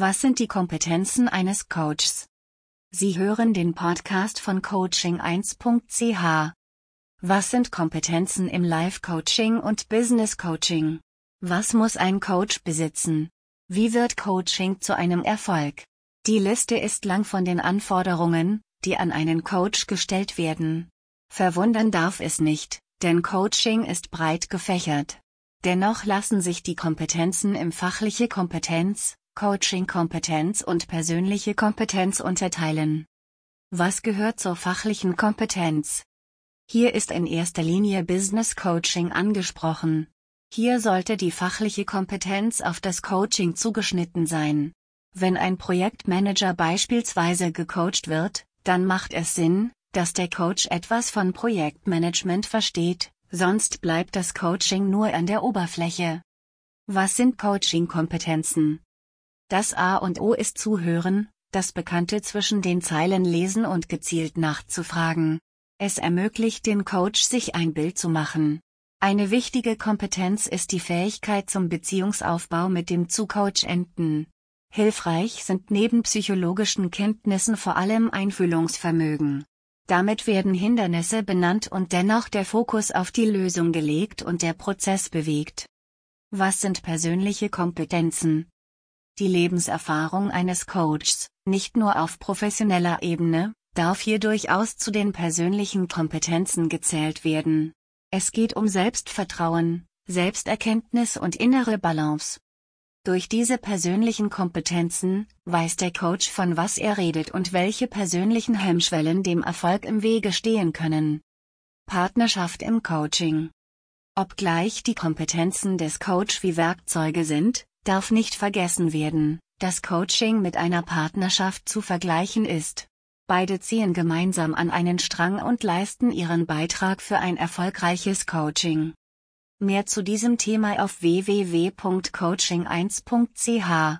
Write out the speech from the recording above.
Was sind die Kompetenzen eines Coaches? Sie hören den Podcast von coaching1.ch. Was sind Kompetenzen im Life-Coaching und Business-Coaching? Was muss ein Coach besitzen? Wie wird Coaching zu einem Erfolg? Die Liste ist lang von den Anforderungen, die an einen Coach gestellt werden. Verwundern darf es nicht, denn Coaching ist breit gefächert. Dennoch lassen sich die Kompetenzen im fachliche Kompetenz, Coaching-Kompetenz und persönliche Kompetenz unterteilen. Was gehört zur fachlichen Kompetenz? Hier ist in erster Linie Business Coaching angesprochen. Hier sollte die fachliche Kompetenz auf das Coaching zugeschnitten sein. Wenn ein Projektmanager beispielsweise gecoacht wird, dann macht es Sinn, dass der Coach etwas von Projektmanagement versteht, sonst bleibt das Coaching nur an der Oberfläche. Was sind Coaching-Kompetenzen? Das A und O ist Zuhören, das Bekannte zwischen den Zeilen lesen und gezielt nachzufragen. Es ermöglicht den Coach sich ein Bild zu machen. Eine wichtige Kompetenz ist die Fähigkeit zum Beziehungsaufbau mit dem Zucoachenten. Hilfreich sind neben psychologischen Kenntnissen vor allem Einfühlungsvermögen. Damit werden Hindernisse benannt und dennoch der Fokus auf die Lösung gelegt und der Prozess bewegt. Was sind persönliche Kompetenzen? Die Lebenserfahrung eines Coaches, nicht nur auf professioneller Ebene, darf hier durchaus zu den persönlichen Kompetenzen gezählt werden. Es geht um Selbstvertrauen, Selbsterkenntnis und innere Balance. Durch diese persönlichen Kompetenzen weiß der Coach von was er redet und welche persönlichen Hemmschwellen dem Erfolg im Wege stehen können. Partnerschaft im Coaching. Obgleich die Kompetenzen des Coach wie Werkzeuge sind, darf nicht vergessen werden, dass Coaching mit einer Partnerschaft zu vergleichen ist. Beide ziehen gemeinsam an einen Strang und leisten ihren Beitrag für ein erfolgreiches Coaching. Mehr zu diesem Thema auf www.coaching1.ch